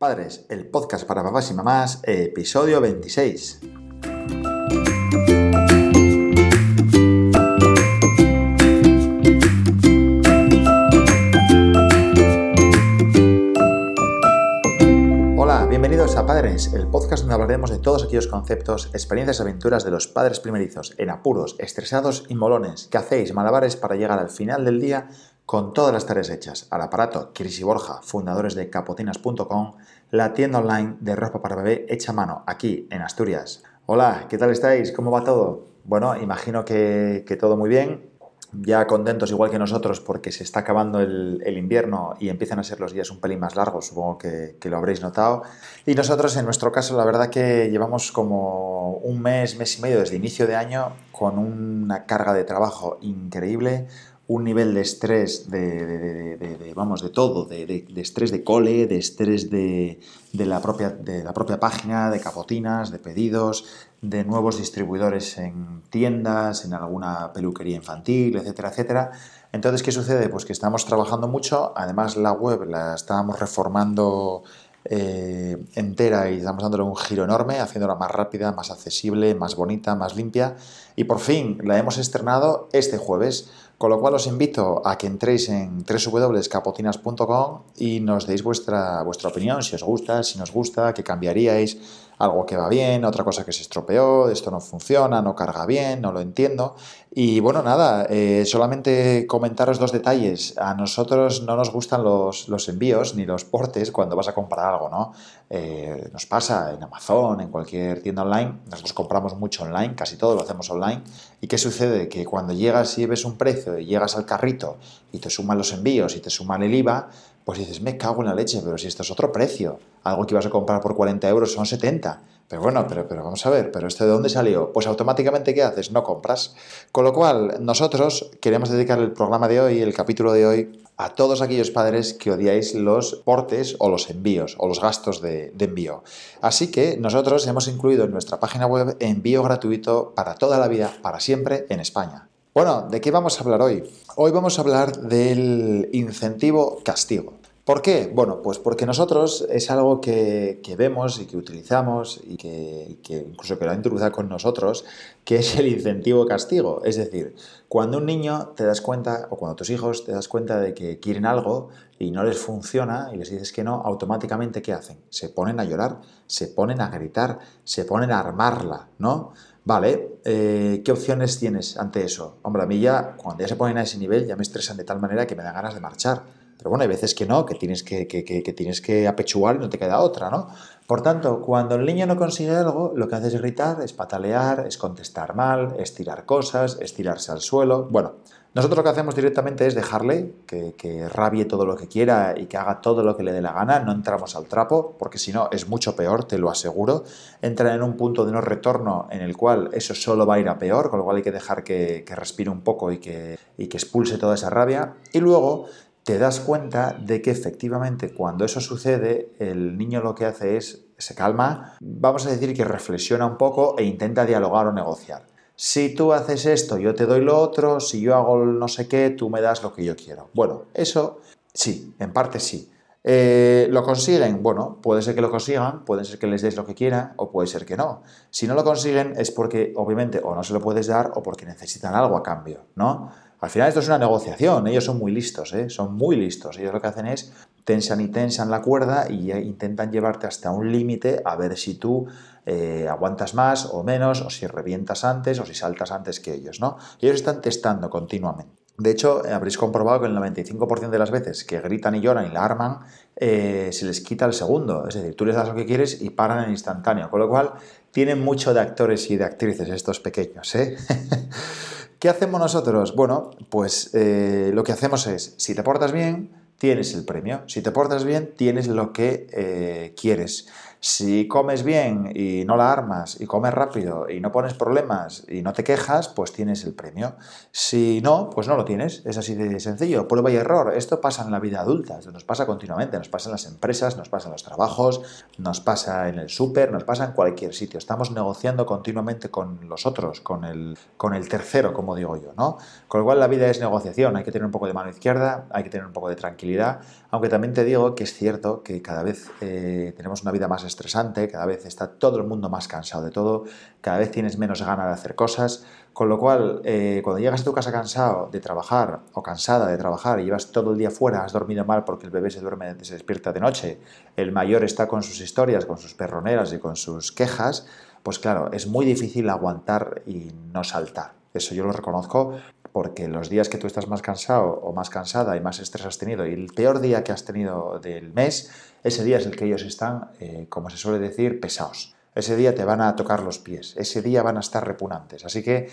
Padres, el podcast para papás y mamás, episodio 26. A Padres, el podcast donde hablaremos de todos aquellos conceptos, experiencias y aventuras de los padres primerizos, en apuros, estresados y molones, que hacéis malabares para llegar al final del día con todas las tareas hechas. Al aparato, Cris y Borja, fundadores de capotinas.com, la tienda online de ropa para bebé hecha a mano, aquí en Asturias. Hola, ¿qué tal estáis? ¿Cómo va todo? Bueno, imagino que, todo muy bien. Ya contentos igual que nosotros porque se está acabando el, invierno y empiezan a ser los días un pelín más largos, supongo que, que lo habréis notado. Y nosotros en nuestro caso la verdad que llevamos como un mes, mes y medio desde inicio de año con una carga de trabajo increíble, un nivel de estrés de, vamos, de todo, de, estrés de cole, de estrés de, la propia, de la propia página, de capotinas, de pedidos, de nuevos distribuidores en tiendas, en alguna peluquería infantil, etcétera, etcétera. Entonces, ¿qué sucede? Pues que estamos trabajando mucho, además la web la estábamos reformando eh, entera y estamos dándole un giro enorme, haciéndola más rápida, más accesible, más bonita, más limpia. Y por fin la hemos estrenado este jueves. Con lo cual os invito a que entréis en www.capotinas.com y nos deis vuestra, vuestra opinión, si os gusta, si nos gusta, qué cambiaríais, algo que va bien, otra cosa que se estropeó, esto no funciona, no carga bien, no lo entiendo. Y bueno, nada, eh, solamente comentaros dos detalles. A nosotros no nos gustan los, envíos ni los portes cuando vas a comprar algo, ¿no? Eh, nos pasa en Amazon, en cualquier tienda online, nosotros compramos mucho online, casi todo lo hacemos online. ¿Y qué sucede? Que cuando llegas y ves un precio y llegas al carrito y te suman los envíos y te suman el IVA, pues dices, me cago en la leche, pero si esto es otro precio. Algo que ibas a comprar por 40 euros son 70. Pero bueno, pero, vamos a ver, ¿pero esto de dónde salió? Pues automáticamente, ¿qué haces? No compras. Con lo cual, nosotros queremos dedicar el programa de hoy, el capítulo de hoy, a todos aquellos padres que odiáis los portes o los envíos o los gastos de, envío. Así que nosotros hemos incluido en nuestra página web envío gratuito para toda la vida, para siempre, en España. Bueno, ¿de qué vamos a hablar hoy? Hoy vamos a hablar del incentivo castigo. ¿Por qué? Bueno, pues porque nosotros es algo que, vemos y que utilizamos y que, incluso que lo ha introducido con nosotros, que es el incentivo castigo. Es decir, cuando un niño te das cuenta, o cuando tus hijos te das cuenta de que quieren algo y no les funciona y les dices que no, automáticamente ¿qué hacen? Se ponen a llorar, se ponen a gritar, se ponen a armarla, ¿no? Vale, eh, ¿qué opciones tienes ante eso? Hombre, a mí ya, cuando ya se ponen a ese nivel, ya me estresan de tal manera que me da ganas de marchar. Pero bueno, hay veces que no, que tienes que, que, tienes que apechugar y no te queda otra, ¿no? Por tanto, cuando el niño no consigue algo, lo que hace es gritar, es patalear, es contestar mal, es tirar cosas, es tirarse al suelo. Bueno, nosotros lo que hacemos directamente es dejarle que, que, rabie todo lo que quiera y que haga todo lo que le dé la gana, no entramos al trapo, porque si no es mucho peor, te lo aseguro. Entra en un punto de no retorno en el cual eso solo va a ir a peor, con lo cual hay que dejar que, que respire un poco y que, y que expulse toda esa rabia. Y luego te das cuenta de que efectivamente cuando eso sucede, el niño lo que hace es, se calma, vamos a decir que reflexiona un poco e intenta dialogar o negociar. Si tú haces esto, yo te doy lo otro, si yo hago no sé qué, tú me das lo que yo quiero. Bueno, eso sí, en parte sí. Eh, ¿Lo consiguen? Bueno, puede ser que lo consigan, puede ser que les des lo que quieran o puede ser que no. Si no lo consiguen es porque obviamente o no se lo puedes dar o porque necesitan algo a cambio, ¿no? Al final esto es una negociación, ellos son muy listos, ¿eh? son muy listos. Ellos lo que hacen es tensan y tensan la cuerda y intentan llevarte hasta un límite a ver si tú eh, aguantas más o menos, o si revientas antes o si saltas antes que ellos, ¿no? Ellos están testando continuamente. De hecho, habréis comprobado que el 95% de las veces que gritan y lloran y la arman, eh, se les quita el segundo. Es decir, tú les das lo que quieres y paran en instantáneo. Con lo cual, tienen mucho de actores y de actrices estos pequeños. ¿eh? ¿Qué hacemos nosotros? Bueno, pues eh, lo que hacemos es, si te portas bien, tienes el premio. Si te portas bien, tienes lo que quieres. Si comes bien y no la armas y comes rápido y no pones problemas y no te quejas, pues tienes el premio. Si no, pues no lo tienes. Es así de sencillo. Prueba y error. Esto pasa en la vida adulta, nos pasa continuamente, nos pasa en las empresas, nos pasa en los trabajos, nos pasa en el súper, nos pasa en cualquier sitio. Estamos negociando continuamente con los otros, con el, con el tercero, como digo yo, ¿no? Con lo cual la vida es negociación. Hay que tener un poco de mano izquierda, hay que tener un poco de tranquilidad, aunque también te digo que es cierto que cada vez eh, tenemos una vida más estresante, cada vez está todo el mundo más cansado de todo, cada vez tienes menos ganas de hacer cosas, con lo cual eh, cuando llegas a tu casa cansado de trabajar o cansada de trabajar y llevas todo el día fuera, has dormido mal porque el bebé se duerme, se despierta de noche, el mayor está con sus historias, con sus perroneras y con sus quejas, pues claro, es muy difícil aguantar y no saltar. Eso yo lo reconozco porque los días que tú estás más cansado o más cansada y más estrés has tenido y el peor día que has tenido del mes, ese día es el que ellos están, eh, como se suele decir, pesados. Ese día te van a tocar los pies, ese día van a estar repugnantes. Así que,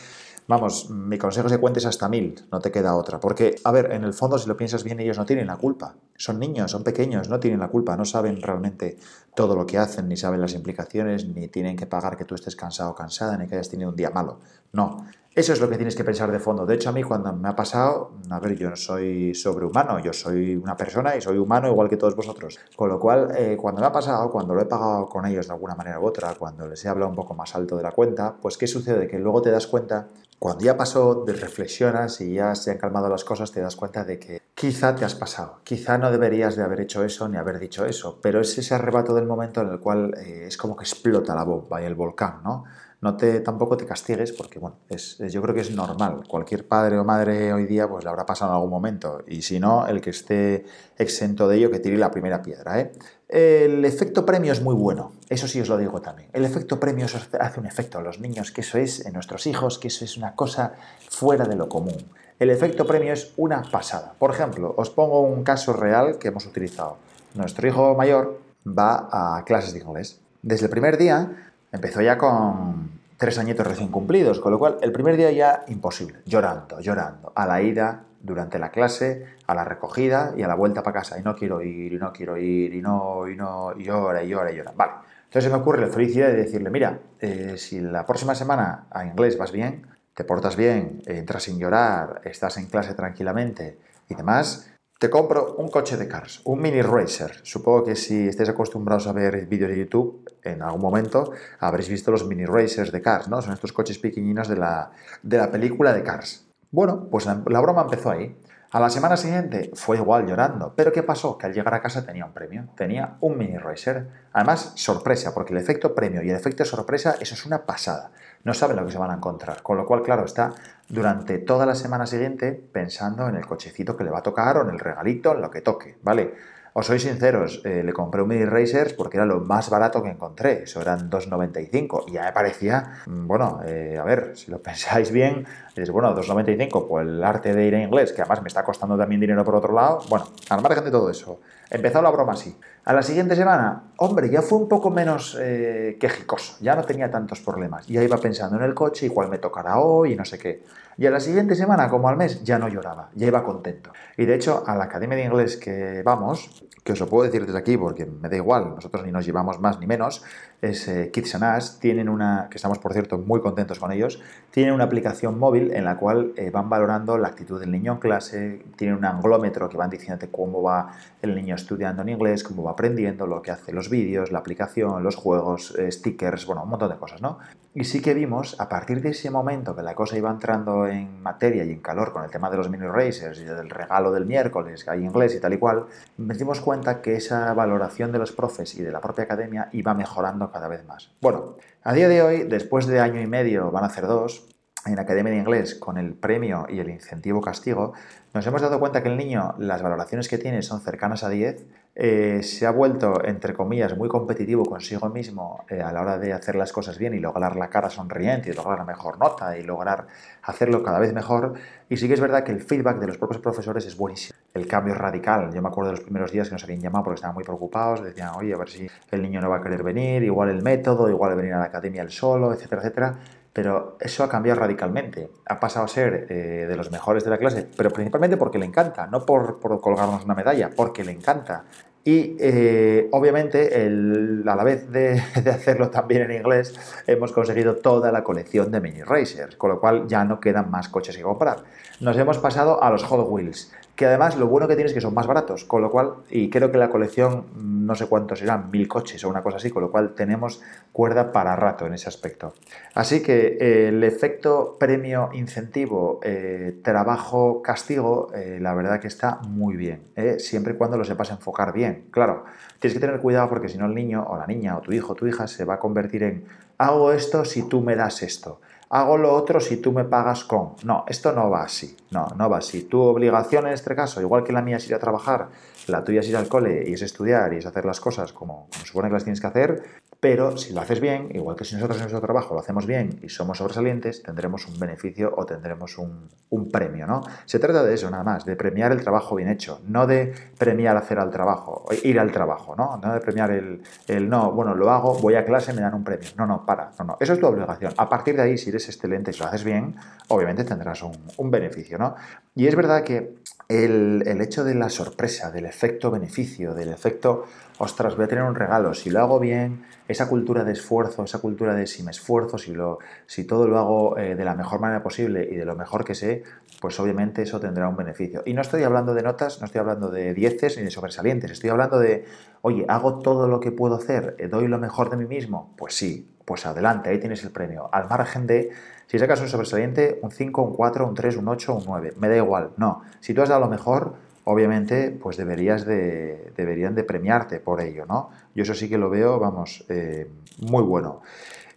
vamos, mi consejo es que cuentes hasta mil, no te queda otra. Porque, a ver, en el fondo, si lo piensas bien, ellos no tienen la culpa. Son niños, son pequeños, no tienen la culpa, no saben realmente todo lo que hacen, ni saben las implicaciones, ni tienen que pagar que tú estés cansado o cansada, ni que hayas tenido un día malo. No, eso es lo que tienes que pensar de fondo. De hecho, a mí cuando me ha pasado, a ver, yo no soy sobrehumano, yo soy una persona y soy humano igual que todos vosotros. Con lo cual, eh, cuando me ha pasado, cuando lo he pagado con ellos de alguna manera u otra, cuando les he hablado un poco más alto de la cuenta, pues ¿qué sucede? Que luego te das cuenta, cuando ya pasó, reflexionas y ya se han calmado las cosas, te das cuenta de que quizá te has pasado, quizá no deberías de haber hecho eso ni haber dicho eso, pero es ese arrebato del momento en el cual eh, es como que explota la bomba y el volcán, ¿no? No te, tampoco te castigues porque, bueno, es, yo creo que es normal. Cualquier padre o madre hoy día pues le habrá pasado en algún momento y si no, el que esté exento de ello que tire la primera piedra. ¿eh? El efecto premio es muy bueno, eso sí os lo digo también. El efecto premio hace un efecto a los niños, que eso es en nuestros hijos, que eso es una cosa fuera de lo común. El efecto premio es una pasada. Por ejemplo, os pongo un caso real que hemos utilizado. Nuestro hijo mayor va a clases de inglés. Desde el primer día empezó ya con tres añitos recién cumplidos, con lo cual el primer día ya imposible, llorando, llorando, a la ida durante la clase, a la recogida y a la vuelta para casa, y no quiero ir, y no quiero ir, y no, y no, y llora, y llora, y llora. Vale, entonces se me ocurre la felicidad de decirle, mira, eh, si la próxima semana a inglés vas bien, te portas bien, entras sin llorar, estás en clase tranquilamente y demás, te compro un coche de Cars, un mini racer. Supongo que si estáis acostumbrados a ver vídeos de YouTube, en algún momento habréis visto los mini racers de Cars, ¿no? Son estos coches pequeñinos de la, de la película de Cars. Bueno, pues la, broma empezó ahí. A la semana siguiente fue igual llorando, pero ¿qué pasó? Que al llegar a casa tenía un premio, tenía un mini racer. Además, sorpresa, porque el efecto premio y el efecto sorpresa, eso es una pasada no saben lo que se van a encontrar. Con lo cual, claro, está durante toda la semana siguiente pensando en el cochecito que le va a tocar o en el regalito, en lo que toque, ¿vale? Os soy sinceros, eh, le compré un Mini Racers porque era lo más barato que encontré. Eso eran 2,95 y ya me parecía, mm, bueno, eh, a ver, si lo pensáis bien, dices, bueno, 2,95, pues el arte de ir a inglés, que además me está costando también dinero por otro lado. Bueno, al margen de todo eso, empezó la broma así. A la siguiente semana, hombre, ya fue un poco menos eh, quejicoso, ya no tenía tantos problemas. Ya iba pensando en el coche, igual me tocará hoy y no sé qué. Y a la siguiente semana, como al mes, ya no lloraba, ya iba contento. Y de hecho, a la academia de inglés que vamos, que os lo puedo decir desde aquí porque me da igual, nosotros ni nos llevamos más ni menos, es eh, Kids and Us, tienen una, que estamos por cierto muy contentos con ellos, tienen una aplicación móvil en la cual eh, van valorando la actitud del niño en clase, tienen un anglómetro que van diciéndote cómo va el niño estudiando en inglés, cómo va aprendiendo, lo que hace los vídeos, la aplicación, los juegos, eh, stickers, bueno, un montón de cosas, ¿no? Y sí que vimos, a partir de ese momento que la cosa iba entrando en materia y en calor con el tema de los mini racers y del regalo del miércoles, que hay inglés y tal y cual, nos dimos cuenta que esa valoración de los profes y de la propia academia iba mejorando cada vez más. Bueno, a día de hoy, después de año y medio, van a hacer dos, en la Academia de Inglés con el premio y el incentivo castigo, nos hemos dado cuenta que el niño, las valoraciones que tiene son cercanas a 10, eh, se ha vuelto, entre comillas, muy competitivo consigo mismo eh, a la hora de hacer las cosas bien y lograr la cara sonriente y lograr la mejor nota y lograr hacerlo cada vez mejor. Y sí que es verdad que el feedback de los propios profesores es buenísimo. El cambio es radical. Yo me acuerdo de los primeros días que nos habían llamado porque estaban muy preocupados, decían, oye, a ver si el niño no va a querer venir, igual el método, igual venir a la academia él solo, etcétera, etcétera pero eso ha cambiado radicalmente. Ha pasado a ser eh, de los mejores de la clase, pero principalmente porque le encanta, no por, por colgarnos una medalla, porque le encanta. Y eh, obviamente, a la vez de, hacerlo también en inglés, hemos conseguido toda la colección de Mini Racers, con lo cual ya no quedan más coches que comprar. Nos hemos pasado a los Hot Wheels que además lo bueno que tiene es que son más baratos, con lo cual, y creo que la colección, no sé cuántos serán, mil coches o una cosa así, con lo cual tenemos cuerda para rato en ese aspecto. Así que eh, el efecto premio, incentivo, eh, trabajo, castigo, la verdad que está muy bien, siempre y cuando lo sepas enfocar bien. Claro, tienes que tener cuidado porque si no el niño o la niña o tu hijo o tu hija se va a convertir en hago esto si tú me das esto hago lo otro si tú me pagas con. No, esto no va así. No, no va así. Tu obligación en este caso, igual que la mía es ir a trabajar, la tuya es ir al cole y es estudiar y es hacer las cosas como, como supone que las tienes que hacer, pero si lo haces bien, igual que si nosotros en nuestro trabajo lo hacemos bien y somos sobresalientes, tendremos un beneficio o tendremos un, premio, ¿no? Se trata de eso nada más, de premiar el trabajo bien hecho, no de premiar hacer al trabajo, ir al trabajo, ¿no? No de premiar el, el no, bueno, lo hago, voy a clase, me dan un premio. No, no, para, no, no. Eso es tu obligación. A partir de ahí, si eres excelente y si lo haces bien, obviamente tendrás un, un beneficio, ¿no? Y es verdad que el, el hecho de la sorpresa, del efecto beneficio, del efecto ostras, voy a tener un regalo, si lo hago bien, esa cultura de esfuerzo, esa cultura de si me esfuerzo, si, lo, si todo lo hago eh, de la mejor manera posible y de lo mejor que sé, pues obviamente eso tendrá un beneficio. Y no estoy hablando de notas, no estoy hablando de dieces ni de sobresalientes, estoy hablando de, oye, hago todo lo que puedo hacer, eh, doy lo mejor de mí mismo, pues sí, pues adelante, ahí tienes el premio. Al margen de, si sacas un sobresaliente, un 5, un 4, un 3, un 8, un 9, me da igual, no. Si tú has dado lo mejor, obviamente, pues deberías de, deberían de premiarte por ello, ¿no? Yo eso sí que lo veo, vamos, eh, muy bueno.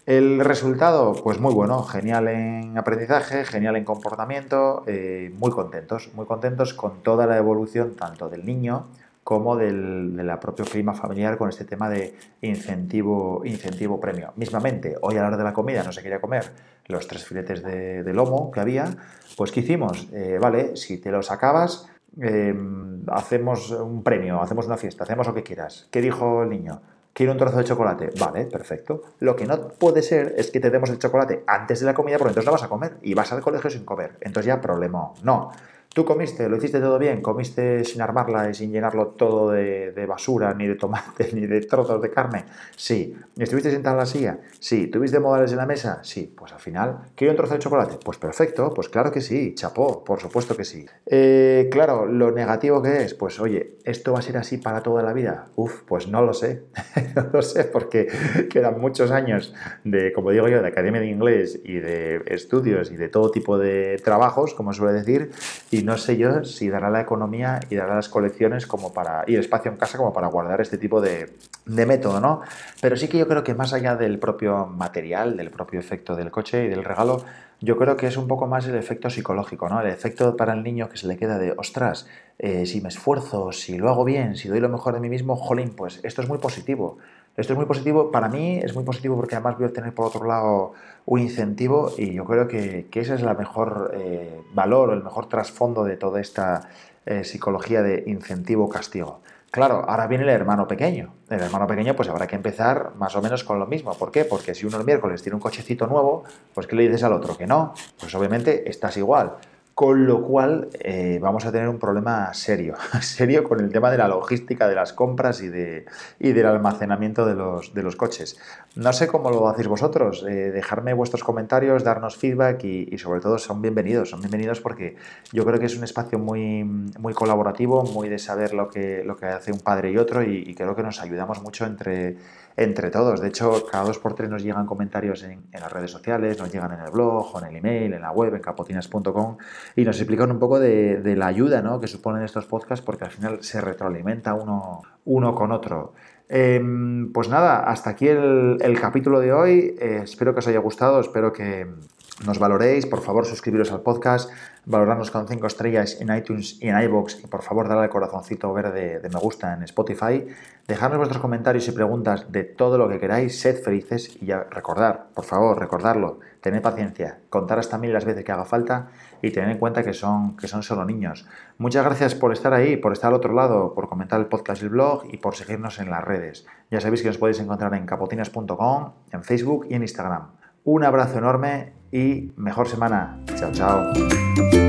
El resultado, pues muy bueno, genial en aprendizaje, genial en comportamiento, eh, muy contentos, muy contentos con toda la evolución tanto del niño como del, propia clima familiar con este tema de incentivo, incentivo premio. Mismamente, hoy a la hora de la comida no se quería comer los tres filetes de, lomo que había, pues ¿qué hicimos? Eh, vale, si te los acabas, Em, hacemos un premio, hacemos una fiesta, hacemos lo que quieras. ¿Qué dijo el niño? Quiero un trozo de chocolate. Vale, perfecto. Lo que no puede ser es que te demos el chocolate antes de la comida, porque entonces no vas a comer y vas al colegio sin comer. Entonces ya problema. No. ¿Tú comiste? ¿Lo hiciste todo bien? ¿Comiste sin armarla y sin llenarlo todo de, basura, ni de tomate, ni de trozos de carne? Sí. ¿Estuviste sentado en la silla? Sí. ¿Tuviste modales en la mesa? Sí. Pues al final, ¿quiero un trozo de chocolate? Pues perfecto, pues claro que sí. Chapó, por supuesto que sí. Eh, claro, lo negativo que es, pues oye, ¿esto va a ser así para toda la vida? Uf, pues no lo sé. no lo sé porque quedan muchos años de, como digo yo, de academia de inglés y de estudios y de todo tipo de trabajos, como suele decir, y no sé yo si dará la economía y dará las colecciones como para, y el espacio en casa como para guardar este tipo de, método, ¿no? Pero sí que yo creo que más allá del propio material, del propio efecto del coche y del regalo, yo creo que es un poco más el efecto psicológico, ¿no? El efecto para el niño que se le queda de, ostras, eh, si me esfuerzo, si lo hago bien, si doy lo mejor de mí mismo, jolín, pues esto es muy positivo. Esto es muy positivo, para mí es muy positivo porque además voy a obtener por otro lado un incentivo y yo creo que, ese es el mejor eh, valor o el mejor trasfondo de toda esta eh, psicología de incentivo-castigo. Claro, ahora viene el hermano pequeño. El hermano pequeño pues habrá que empezar más o menos con lo mismo. ¿Por qué? Porque si uno el miércoles tiene un cochecito nuevo, pues ¿qué le dices al otro? Que no. Pues obviamente estás igual con lo cual eh, vamos a tener un problema serio, serio con el tema de la logística de las compras y, de, y del almacenamiento de los, de los, coches. No sé cómo lo hacéis vosotros, eh, dejarme vuestros comentarios, darnos feedback y, sobre todo son bienvenidos, son bienvenidos porque yo creo que es un espacio muy, muy colaborativo, muy de saber lo que, lo que hace un padre y otro y, y creo que nos ayudamos mucho entre entre todos. De hecho, cada dos por tres nos llegan comentarios en, las redes sociales, nos llegan en el blog, o en el email, en la web, en capotinas.com, y nos explican un poco de, la ayuda ¿no? que suponen estos podcasts, porque al final se retroalimenta uno, con otro. Em, pues nada, hasta aquí el, capítulo de hoy. Eh, espero que os haya gustado, espero que nos valoréis. Por favor, suscribiros al podcast, valorarnos con 5 estrellas en iTunes y en iBox y por favor darle al corazoncito verde de me gusta en Spotify. Dejadnos vuestros comentarios y preguntas de todo lo que queráis, sed felices y ya recordar, por favor, recordarlo, tened paciencia, contar hasta mil las veces que haga falta y tener en cuenta que son, que son solo niños. Muchas gracias por estar ahí, por estar al otro lado, por comentar el podcast y el blog y por seguirnos en las redes. Ya sabéis que nos podéis encontrar en capotinas.com, en Facebook y en Instagram. Un abrazo enorme y mejor semana. Chao, chao.